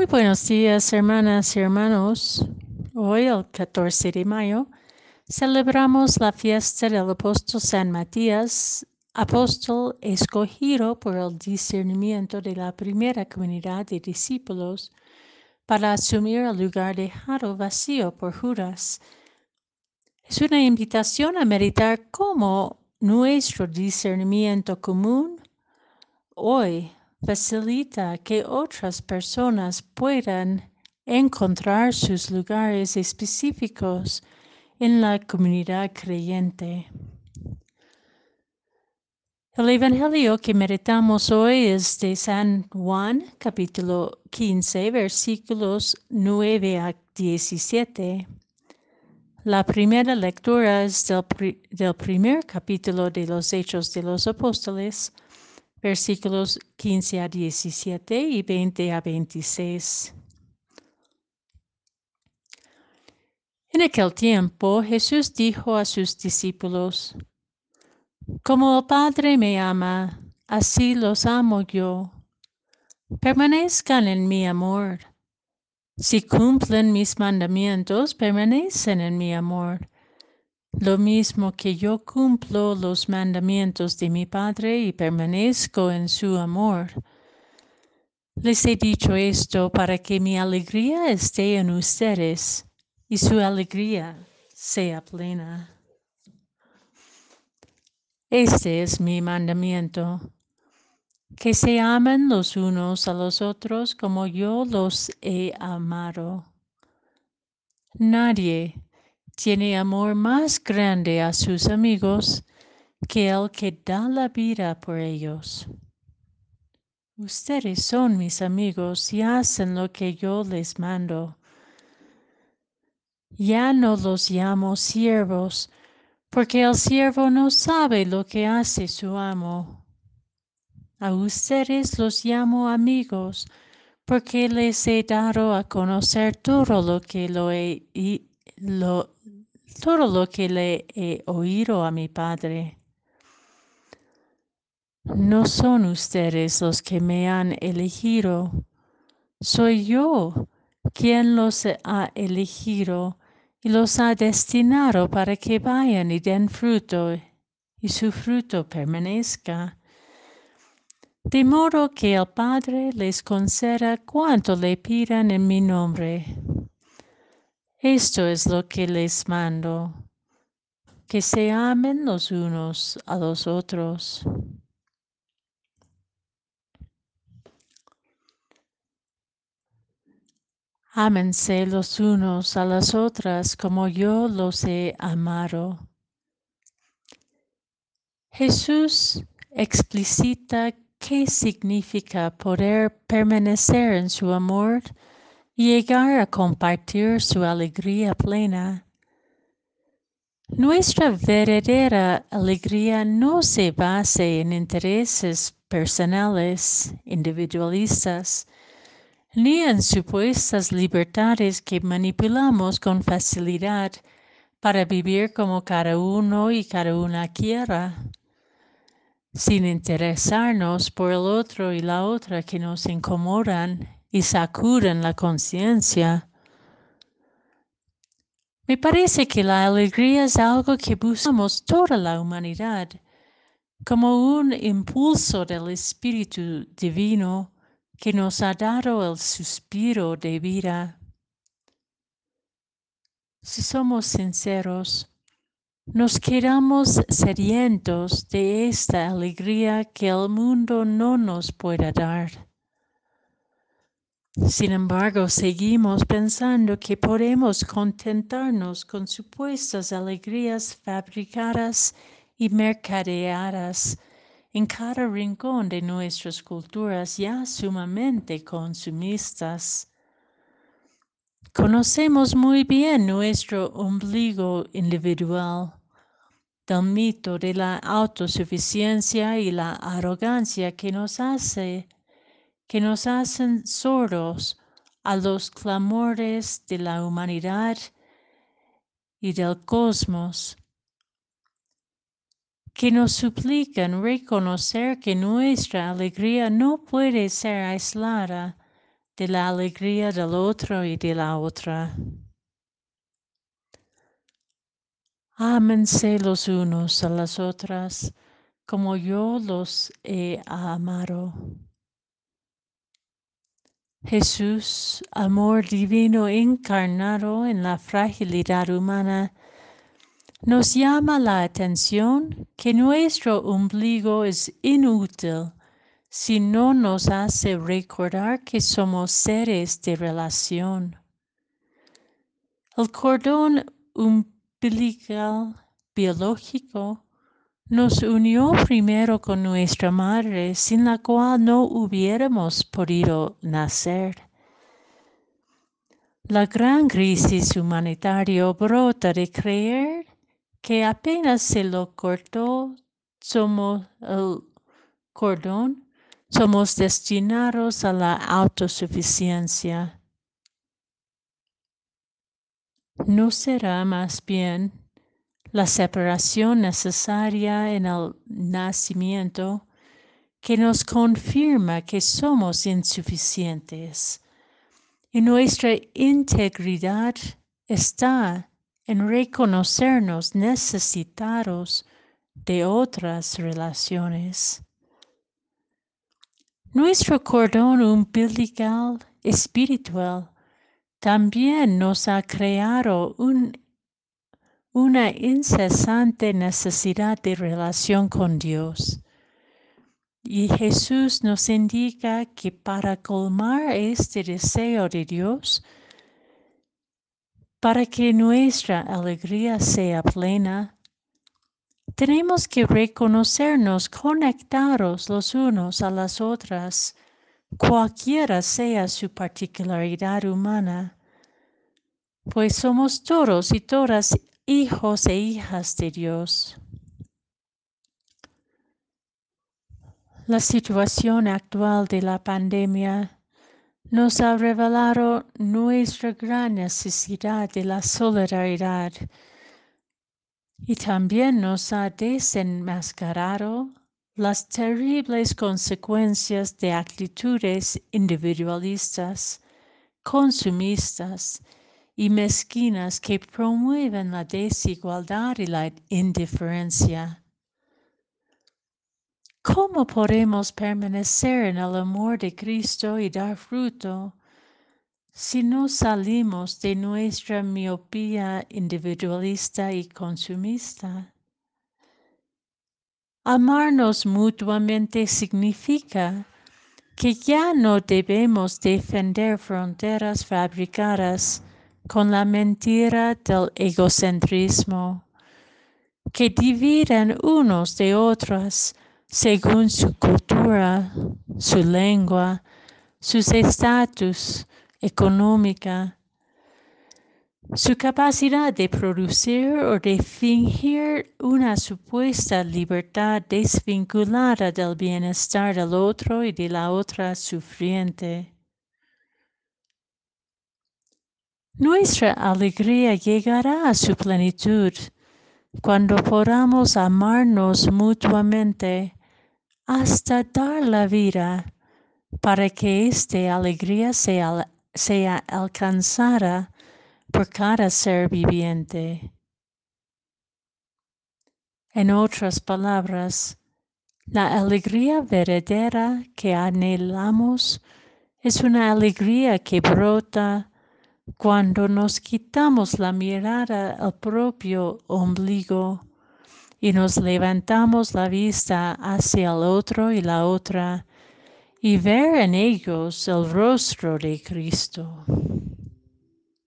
Muy buenos días, hermanas y hermanos. Hoy, el 14 de mayo, celebramos la fiesta del apóstol San Matías, apóstol escogido por el discernimiento de la primera comunidad de discípulos para asumir el lugar dejado vacío por Judas. Es una invitación a meditar cómo nuestro discernimiento común hoy facilita que otras personas puedan encontrar sus lugares específicos en la comunidad creyente. El Evangelio que meditamos hoy es de San Juan, capítulo 15, versículos 9 a 17. La primera lectura es del, del primer capítulo de los Hechos de los Apóstoles, versículos 15 a 17 y 20 a 26. En aquel tiempo Jesús dijo a sus discípulos, Como el Padre me ama, así los amo yo. Permanezcan en mi amor. Si cumplen mis mandamientos, permanecen en mi amor lo mismo que yo cumplo los mandamientos de mi Padre y permanezco en su amor. Les he dicho esto para que mi alegría esté en ustedes y su alegría sea plena. Este es mi mandamiento, que se amen los unos a los otros como yo los he amado. Nadie tiene amor más grande a sus amigos que el que da la vida por ellos. Ustedes son mis amigos y hacen lo que yo les mando. Ya no los llamo siervos, porque el siervo no sabe lo que hace su amo. A ustedes los llamo amigos, porque les he dado a conocer todo lo que lo he, lo, todo lo que le he oído a mi Padre. No son ustedes los que me han elegido, soy yo quien los ha elegido y los ha destinado para que vayan y den fruto y su fruto permanezca. De modo que el Padre les conceda cuanto le pidan en mi nombre. Esto es lo que les mando, que se amen los unos a los otros. Ámense los unos a las otras como yo los he amado. Jesús explicita qué significa poder permanecer en su amor llegar a compartir su alegría plena. Nuestra verdadera alegría no se basa en intereses personales, individualistas, ni en supuestas libertades que manipulamos con facilidad para vivir como cada uno y cada una quiera, sin interesarnos por el otro y la otra que nos incomodan y sacuden la conciencia. Me parece que la alegría es algo que buscamos toda la humanidad como un impulso del Espíritu Divino que nos ha dado el suspiro de vida. Si somos sinceros, nos quedamos sedientos de esta alegría que el mundo no nos puede dar. Sin embargo, seguimos pensando que podemos contentarnos con supuestas alegrías fabricadas y mercadeadas en cada rincón de nuestras culturas ya sumamente consumistas. Conocemos muy bien nuestro ombligo individual, del mito de la autosuficiencia y la arrogancia que nos hace que nos hacen sordos a los clamores de la humanidad y del cosmos, que nos suplican reconocer que nuestra alegría no puede ser aislada de la alegría del otro y de la otra. Ámense los unos a las otras como yo los he amado. Jesús, amor divino encarnado en la fragilidad humana, nos llama la atención que nuestro ombligo es inútil si no nos hace recordar que somos seres de relación. El cordón umbilical biológico nos unió primero con nuestra madre, sin la cual no hubiéramos podido nacer. La gran crisis humanitaria brota de creer que apenas se lo cortó somos el cordón, somos destinados a la autosuficiencia. ¿No será más bien la separación necesaria en el nacimiento que nos confirma que somos insuficientes? Y nuestra integridad está en reconocernos necesitados de otras relaciones. Nuestro cordón umbilical espiritual también nos ha creado una incesante necesidad de relación con Dios. Y Jesús nos indica que para colmar este deseo de Dios, para que nuestra alegría sea plena, tenemos que reconocernos conectados los unos a las otras cualquiera sea su particularidad humana, pues somos todos y todas hijos e hijas de Dios. La situación actual de la pandemia nos ha revelado nuestra gran necesidad de la solidaridad y también nos ha desenmascarado las terribles consecuencias de actitudes individualistas, consumistas y mezquinas que promueven la desigualdad y la indiferencia. ¿Cómo podemos permanecer en el amor de Cristo y dar fruto si no salimos de nuestra miopía individualista y consumista? Amarnos mutuamente significa que ya no debemos defender fronteras fabricadas con la mentira del egocentrismo, que dividen unos de otros según su cultura, su lengua, sus estatus económica, su capacidad de producir o de fingir una supuesta libertad desvinculada del bienestar del otro y de la otra sufriente. Nuestra alegría llegará a su plenitud cuando podamos amarnos mutuamente hasta dar la vida para que esta alegría sea, sea alcanzada por cada ser viviente. En otras palabras, la alegría verdadera que anhelamos es una alegría que brota cuando nos quitamos la mirada al propio ombligo y nos levantamos la vista hacia el otro y la otra y ver en ellos el rostro de Cristo.